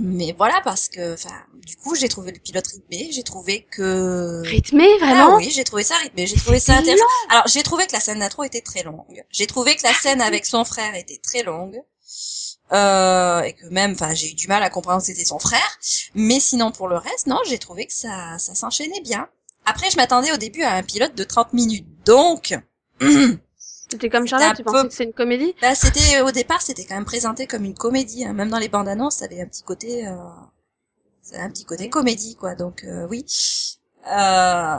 mais voilà parce que enfin du coup j'ai trouvé le pilote rythmé j'ai trouvé que Rythmé vraiment. ah oui j'ai trouvé ça rythmé j'ai trouvé ça intéressant. alors j'ai trouvé que la scène d'intro était très longue. J'ai trouvé que la scène avec son frère était très longue. Euh, et que même enfin j'ai eu du mal à comprendre que c'était son frère. Mais sinon pour le reste non j'ai trouvé que ça ça s'enchaînait bien. Après je m'attendais au début à un pilote de 30 minutes. Donc C'était comme Charlotte, tu peu- pensais que c'est une comédie? Bah, c'était au départ, c'était quand même présenté comme une comédie. hein. Même dans les bandes annonces, ça avait un petit côté, euh, ça avait un petit côté comédie, quoi. Donc euh, oui. Euh,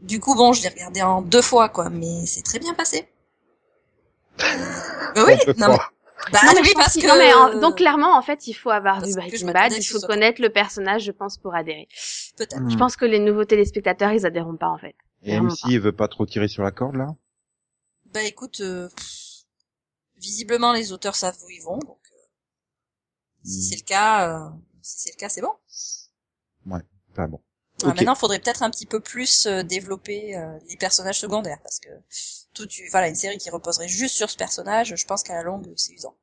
du coup, bon, je l'ai regardé en deux fois, quoi, mais c'est très bien passé. Euh, bah oui, non, mais, bah, Non, mais oui, parce que non, mais en- donc clairement en fait, il faut avoir Parce je Breaking Bad, il faut soit- connaître le personnage, je pense, pour adhérer. peut-être. Hmm. Je pense que les nouveaux téléspectateurs, ils adhéreront pas en fait. Et MC veut pas trop tirer sur la corde là? Bah écoute, euh, visiblement les auteurs savent où ils vont, donc euh, si Hmm. c'est le cas, euh, si c'est le cas, c'est bon. Pas bon. Ouais, Ok. Maintenant, faudrait peut-être un petit peu plus développer les personnages secondaires parce que tout, voilà, une série qui reposerait juste sur ce personnage, je pense qu'à la longue, c'est usant.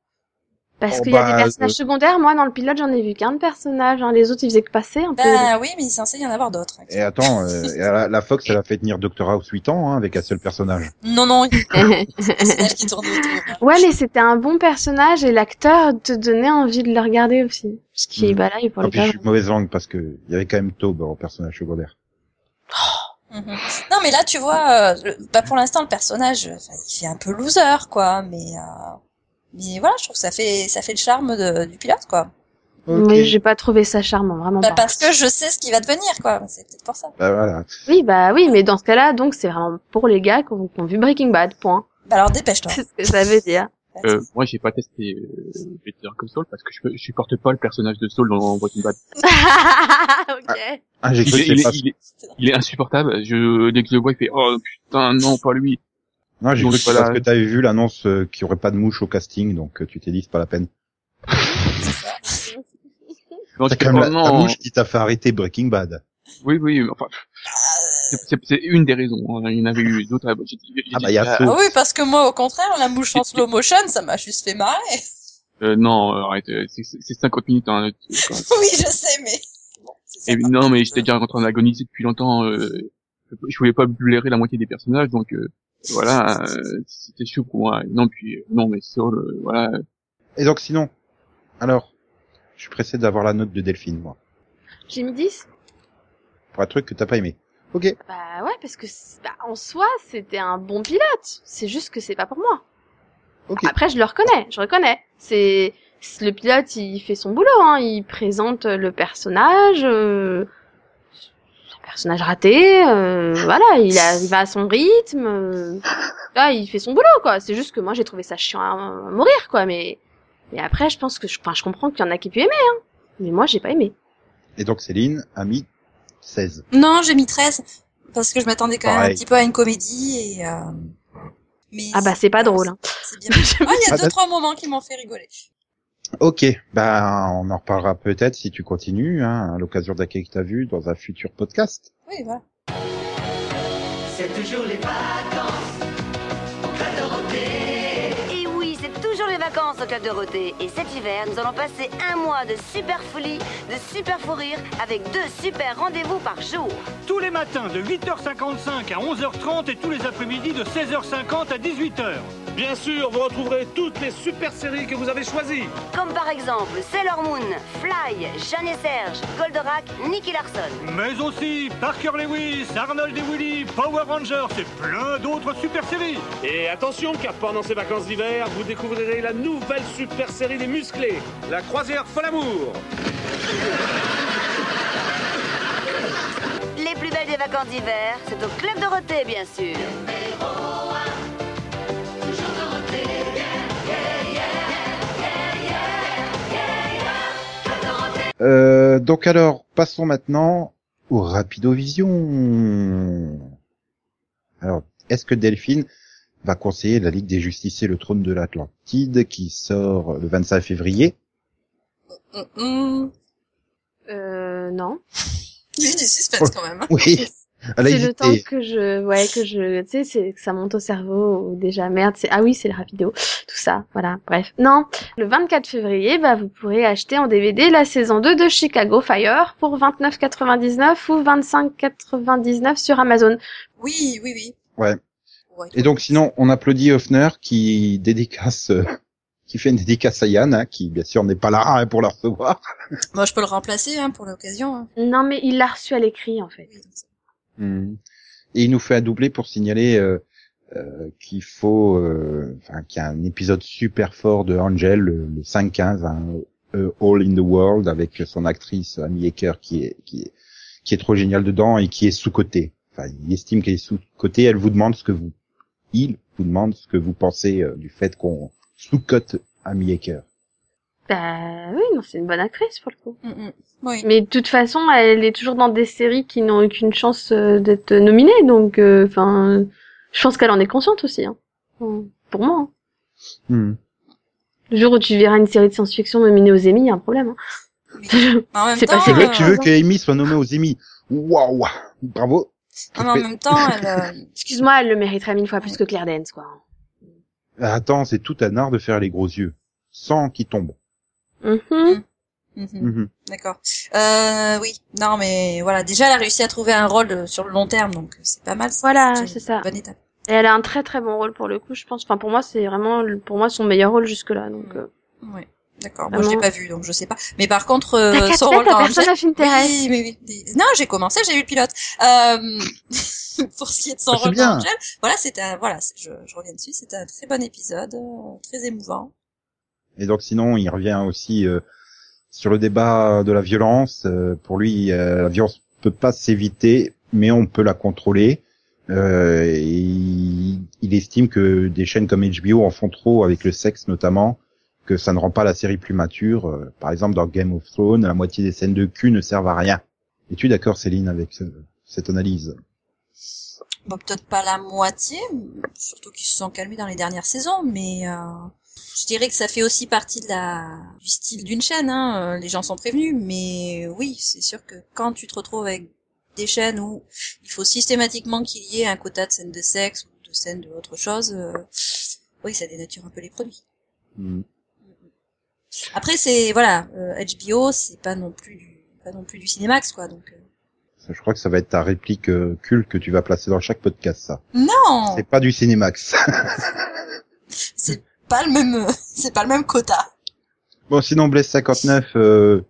Parce Oh, qu'il y a bah, des personnages euh, secondaires. Moi, dans le pilote, j'en ai vu qu'un de personnage. Hein. Les autres, ils faisaient que passer un peu. Ben oui, mais il est censé y en avoir d'autres. hein. Et attends, euh, la, la Fox, elle a fait tenir Dr House 8 ans hein, avec un seul personnage. Non, non, il y a des personnages qui tournent autour. hein. ouais, mais c'était un bon personnage et l'acteur te donnait envie de le regarder aussi. Ce qui, Mm. bah là, il En parlait plus, pas. je suis de mauvaise langue parce que il y avait quand même Taube en personnage secondaire. Mhm. Non, mais là, tu vois, euh, le- bah, pour l'instant, le personnage, euh, il fait un peu loser, quoi, mais, euh, mais voilà, je trouve que ça fait, ça fait le charme de- du pilote, quoi. Ok. Mais j'ai pas trouvé ça charmant, vraiment Bah, pas. parce que je sais ce qui va devenir, quoi. C'est peut-être pour ça. Bah, voilà. Oui, bah oui, mais dans ce cas-là, donc c'est vraiment pour les gars qui ont, qui ont vu Breaking Bad, point. Bah, alors, dépêche-toi. C'est ce que ça veut dire. Euh, moi, j'ai pas testé euh, Call Saul parce que je, supporte pas le personnage de Saul dans Breaking Bad. ok. Ah, j'ai Il cru est, que il, c'est est, pas... il, est, il est insupportable. Je, dès que je le vois, il fait oh putain non pas lui. Non, j'ai cru que voilà. parce que t'avais vu l'annonce euh, qu'il y aurait pas de mouche au casting, donc euh, tu t'es dit c'est pas la peine. T'as quand même oh, la, la mouche qui t'a fait arrêter Breaking Bad. Oui oui. mais Enfin, c'est- une des raisons. hein. Il y en avait eu d'autres. j'ai- j'ai- Ah bah, il y a feu. Ah oui, parce que moi, au contraire, la mouche en slow motion, ça m'a juste fait marrer. Euh, non, euh, arrête. C'est c'est 50 minutes. Hein, oui, je sais, mais... Bon, Et non, mais j'étais déjà en train d'agoniser depuis longtemps. Euh, je voulais pas blairer la moitié des personnages, donc euh, voilà, euh, c'était chaud pour moi. Non, puis euh, non, mais Saul, euh, voilà. Et donc sinon, alors, je suis pressé d'avoir la note de Delphine, moi, J'ai mis 10 pour un truc que t'as pas aimé. Ok. Bah ouais, parce que bah, en soi, c'était un bon pilote. C'est juste que c'est pas pour moi. Ok. Après, je le reconnais, je reconnais. C'est le pilote, il fait son boulot. Hein. Il présente le personnage, euh, personnage raté. euh, voilà, il, a, il va à son rythme. euh, là, il fait son boulot, quoi. C'est juste que moi, j'ai trouvé ça chiant à, à mourir, quoi. Mais mais après, je pense que je, enfin, je comprends qu'il y en a qui pu aimer, hein. Mais moi, j'ai pas aimé. Et donc Céline a mis 16. Non, j'ai mis 13, parce que je m'attendais quand même un petit peu à une comédie, et... Euh... Mais Ah bah, c'est pas drôle. Hein. C'est bien. Ah, il y a Ah, deux, bah- trois moments qui m'ont fait rigoler. Ok, ben on en reparlera peut-être si tu continues, hein, à l'occasion d'accueillir que t'as vu dans un futur podcast. Oui, voilà. C'est toujours les vacances au Club Dorothée. Et oui, c'est toujours les vacances au Club Dorothée. Et cet hiver, nous allons passer un mois de super folie, de super fou rire, avec deux super rendez-vous par jour. Tous les matins de 8h55 à 11h30 et tous les après-midi de 16h50 à 18h. Bien sûr, vous retrouverez toutes les super séries que vous avez choisies. Comme par exemple Sailor Moon, Fly, Jeanne et Serge, Goldorak, Nicky Larson. Mais aussi Parker Lewis, Arnold et Willy, Power Rangers et plein d'autres super séries. Et attention, car pendant ces vacances d'hiver, vous découvrirez la nouvelle super série des musclés, la croisière folle amour. Les plus belles des vacances d'hiver, c'est au Club Dorothée, bien sûr. Euh, donc alors, passons maintenant au Rapidovision. Alors, est-ce que Delphine va conseiller la Ligue des Justiciers, le trône de l'Atlantide, qui sort le 25 février? Hum, hum. Euh, non. Il y a du suspense quand même. hein. Oui, C'est le temps que je, ouais, que je, tu sais, c'est que ça monte au cerveau ou déjà merde, c'est ah oui, c'est le rapido, tout ça, voilà. Bref, non, le 24 février, bah vous pourrez acheter en DVD la saison 2 de Chicago Fire pour 29,99 ou 25,99 sur Amazon. Oui, oui, oui. Ouais. Ouais. Et donc sinon, on applaudit Hoffner qui dédicace, euh, qui fait une dédicace à Yann, hein, qui bien sûr n'est pas là hein, pour la recevoir. Moi, je peux le remplacer hein, pour l'occasion. hein. Non, mais il l'a reçu à l'écrit en fait. Oui, Hmm. Et il nous fait un doublé pour signaler euh, euh, qu'il faut, euh, enfin, qu'il y a un épisode super fort de Angel, le, le 5-15, hein, All in the World, avec son actrice Amy Acker qui est qui est trop géniale dedans et qui est sous cotée. Enfin, il estime qu'elle est sous cotée. Elle vous demande ce que vous, il vous demande ce que vous pensez du fait qu'on sous-cote Amy Acker. Bah oui, non, c'est une bonne actrice pour le coup. Hum. Oui. Mais de toute façon, elle est toujours dans des séries qui n'ont aucune chance euh, d'être nominée, donc, enfin, je pense qu'elle en est consciente aussi. Hein. Pour moi. hein. Hmm. Le jour où tu verras une série de science-fiction nominée aux Emmy, il y a un problème. hein. C'est pas temps, Tu veux, euh, tu veux que Amy soit nommée aux Emmy. Waouh, bravo. non, mais en même temps, elle, euh, Excuse-moi, elle le mériterait mille fois plus que Claire Danes, quoi. Attends, c'est tout un art de faire les gros yeux, sans qu'ils tombent. Mhm. mhm, Mhm. D'accord. Euh, oui. Non, mais voilà. Déjà, elle a réussi à trouver un rôle euh, sur le long terme, donc c'est pas mal. Voilà, c'est ça. Bonne étape. Et elle a un très très bon rôle pour le coup, je pense. Enfin, pour moi, c'est vraiment, pour moi, son meilleur rôle jusque-là. Donc, euh. Ouais. D'accord. Moi, je l'ai pas vu, donc je sais pas. Mais par contre, euh, son rôle dans personne Angel-. Oui, mais oui. Non, j'ai commencé, j'ai eu le pilote. Euh, pour ce qui est de son Ah, c'est rôle bien. dans Angel, voilà, c'était un, voilà, c'est- je, je reviens dessus, c'était un très bon épisode, euh, très émouvant. Et donc sinon, il revient aussi euh, sur le débat de la violence. Euh, pour lui, euh, la violence peut pas s'éviter, mais on peut la contrôler. Euh, et il, estime que des chaînes comme HBO en font trop avec le sexe notamment, que ça ne rend pas la série plus mature. Euh, par exemple, dans Game of Thrones, la moitié des scènes de cul ne servent à rien. Es-tu d'accord, Céline, avec ce- cette analyse? Bon, peut-être pas la moitié, surtout qu'ils se sont calmés dans les dernières saisons, mais euh, je dirais que ça fait aussi partie de la du style d'une chaîne. Hein. euh, Les gens sont prévenus, mais oui, c'est sûr que quand tu te retrouves avec des chaînes où il faut systématiquement qu'il y ait un quota de scènes de sexe ou de scènes de autre chose, euh, oui, ça dénature un peu les produits. Hmm. Après, c'est voilà, euh, HBO, c'est pas non plus du pas non plus du Cinémax, quoi. Donc euh, Je crois que ça va être ta réplique euh, culte que tu vas placer dans chaque podcast, ça. non, C'est pas du Cinémax. c'est pas le même, c'est pas le même quota. Bon, sinon Blaise 59, euh,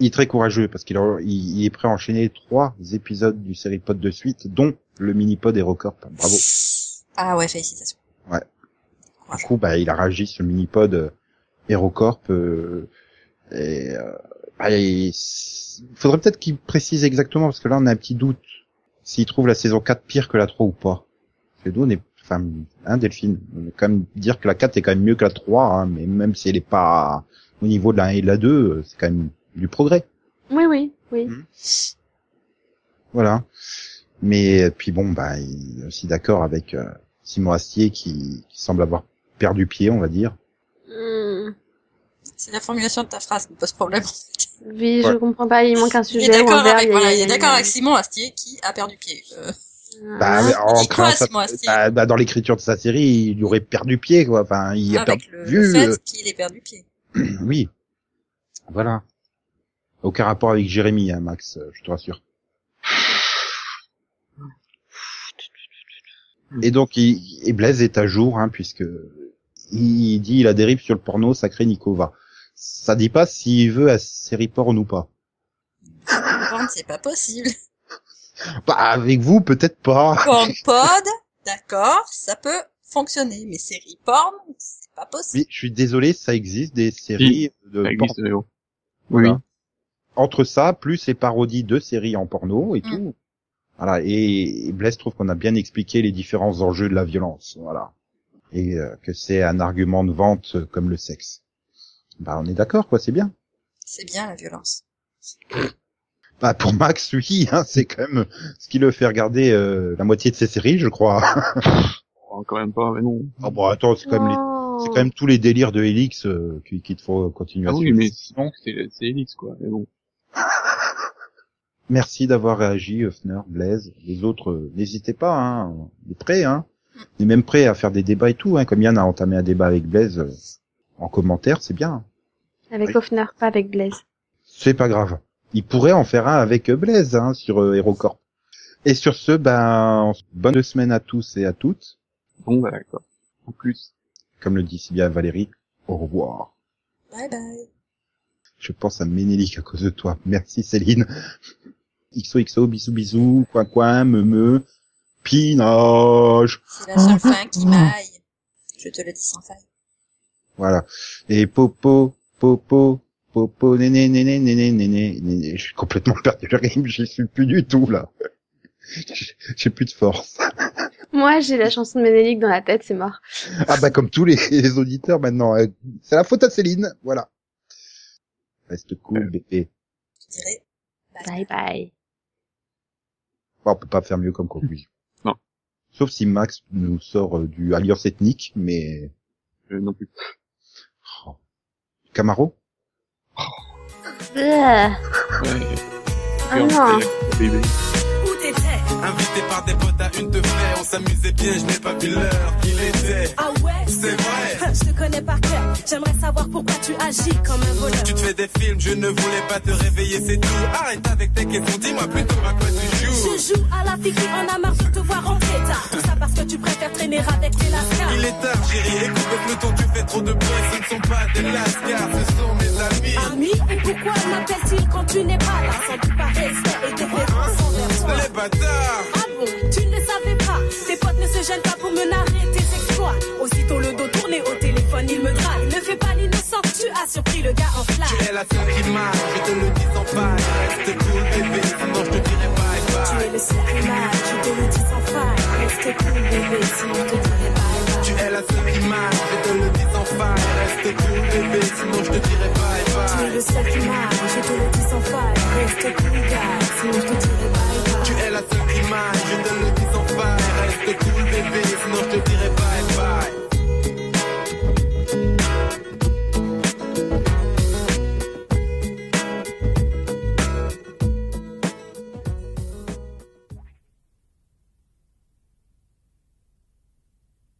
il est très courageux parce qu'il a- il, il est prêt à enchaîner trois épisodes du série pod de suite, dont le mini-pod HeroCorp. Bravo. Ah ouais, félicitations. Ouais. Courage. Du coup, bah, il a réagi sur le mini-pod euh, HeroCorp. Euh, et, euh, bah, il faudrait peut-être qu'il précise exactement parce que là, on a un petit doute s'il trouve la saison 4 pire que la 3 ou pas. Parce que nous, on est, enfin, hein, Delphine, on quand même dire que la 4 est quand même mieux que la 3, hein, mais même si elle est pas au niveau de la 1 et de la 2, euh, c'est quand même du progrès. Oui, oui, oui. Mhm. Voilà. Mais puis bon, bah, il est aussi d'accord avec euh, Simon Astier qui, qui semble avoir perdu pied, on va dire. Hmm. C'est la formulation de ta phrase qui me pose problème. Oui, je Ouais. comprends pas, il manque un Il est sujet d'accord avec, il voilà, est d'accord avec Simon Astier qui a perdu pied. Euh, Bah, Ah. en Astier bah, bah, dans l'écriture de sa série, il aurait perdu pied, quoi. Enfin, il a perdu le, vue. le fait euh, qu'il ait perdu pied. oui. Voilà. Aucun rapport avec Jérémy, hein, Max, euh, je te rassure. Et donc, il, et Blaise est à jour, hein, puisque il dit il a dérive sur le porno sacré Nikova. Ça dit pas s'il veut à série porn ou pas. C'est pas possible. Bah, avec vous, peut-être pas. Porn pod, d'accord, ça peut fonctionner, mais série porn, c'est pas possible. Oui, je suis désolé, ça existe des séries de Ça porn. existe, mais bon. Voilà. Oui. Entre ça, plus les parodies de séries en porno et Mm. tout. Voilà. Et, et Blaise trouve qu'on a bien expliqué les différents enjeux de la violence. Voilà. Et euh, que c'est un argument de vente euh, comme le sexe. Bah, on est d'accord, quoi, c'est bien. C'est bien la violence. Bah, pour Max, oui, hein, c'est quand même ce qui le fait regarder euh, la moitié de ses séries, je crois. Oh, quand même pas, mais non. Ah bon, attends, c'est quand même les- Oh. c'est quand même tous les délires de Helix euh, qui, qui te faut continuer Ah à oui, mais sinon, c'est, c'est Elix, quoi. Mais bon. Merci d'avoir réagi, Höfner, Blaise. Les autres, euh, n'hésitez pas, hein. On est prêts, hein. On est même prêts à faire des débats et tout, hein. Comme Yann a entamé un débat avec Blaise euh, en commentaire, c'est bien. Avec Oui. Hoffner, pas avec Blaise. C'est pas grave. Il pourrait en faire un avec euh, Blaise, hein, sur euh, HeroCorp. Et sur ce, ben, bonne semaine à tous et à toutes. Bon, bah, d'accord. En plus. Comme le dit si bien Valérie, au revoir. Bye bye. Je pense à Ménélique à cause de toi. Merci Céline. XOXO, bisous bisous, coin coin, me me, pinage. C'est la seule fin qui m'aille. Je te le dis sans faille. Voilà. Et popo, popo, popo, néné, néné, néné, néné, néné. Je suis complètement perdu le rime, j'y suis plus du tout, là. J'ai- plus de force. Moi, j'ai la chanson de Ménélique dans la tête, c'est mort. Ah bah, comme tous les, les auditeurs maintenant. euh, C'est la faute à Céline, voilà. Reste cool, bébé. Je dirais bye. Bye bye. Bon, on peut pas faire mieux comme conclusion. Non. Sauf si Max nous sort euh, du alliance ethnique, mais... Euh, non plus. Oh. Camaro? Ah, Ouais. Ah Et on non. fait Invité par des potes à une te faire, on s'amusait bien, je n'ai pas vu l'heure qu'il était. Ah ouais? C'est vrai. Je te connais par cœur. J'aimerais savoir pourquoi tu agis comme un voleur. Tu te fais des films, je ne voulais pas te réveiller, c'est tout. Arrête avec tes questions, dis-moi plutôt à quoi tu joues. Je joue à la fille qui en a marre de te voir rentrer tard. Tout ça parce que tu préfères traîner avec les lascars. Il est tard, chérie, écoute le peloton, tu fais trop de bruit, ce ne sont pas des lascars, ce sont mes amis. Ami, et pourquoi m'appelle-t-il quand tu n'es pas là? Sans doute par respect et déférence envers. Les bâtards. Ah bon, tu ne le savais pas. Tes potes ne se gênent pas pour me narrer tes exploits. Aussitôt le dos tourné au téléphone, il me drague. Ne fais pas l'innocent, tu as surpris le gars en Tu flamme. es la seule qui marche, je te le dis sans faille. Reste cool, bébé, sinon je te dirai bye Tu bye. es le seul qui marche, je te le dis à ceux qui marchent, je te le dis sans faille. Reste cool, bébé, sinon je te dirai bye bye. Tu es le seul qui marche, je te le dis sans faille. Reste cool, gars, sinon je te dirai bye bye. Tu es la seule qui marche, je te le dis sans faille. Reste cool, bébé, sinon je te dirai bye bye.